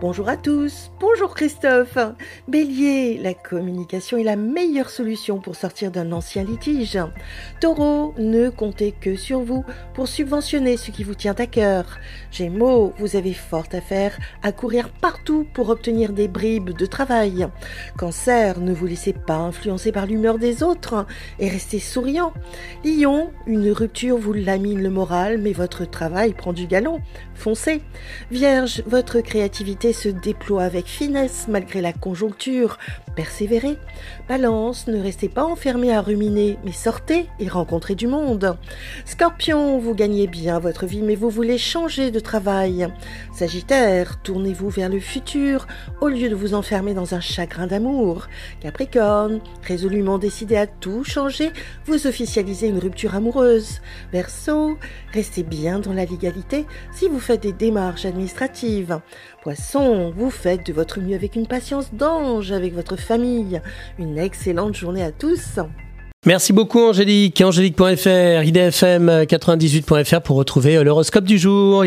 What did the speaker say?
Bonjour à tous, bonjour Christophe. Bélier, la communication est la meilleure solution pour sortir d'un ancien litige. Taureau, ne comptez que sur vous pour subventionner ce qui vous tient à cœur. Gémeaux, vous avez fort à faire à courir partout pour obtenir des bribes de travail. Cancer, ne vous laissez pas influencer par l'humeur des autres et restez souriant. Lion, une rupture vous lamine le moral mais votre travail prend du galon. Foncez. Vierge, votre créativité se déploie avec finesse malgré la conjoncture. Persévérez. Balance, ne restez pas enfermé à ruminer, mais sortez et rencontrez du monde. Scorpion, vous gagnez bien votre vie, mais vous voulez changer de travail. Sagittaire, tournez-vous vers le futur au lieu de vous enfermer dans un chagrin d'amour. Capricorne, résolument décidé à tout changer, vous officialisez une rupture amoureuse. Verseau, restez bien dans la légalité si vous faites des démarches administratives. Poisson, vous faites de votre mieux avec une patience d'ange avec votre famille. Une excellente journée à tous. Merci beaucoup Angélique. Angélique.fr, idfm98.fr pour retrouver l'horoscope du jour.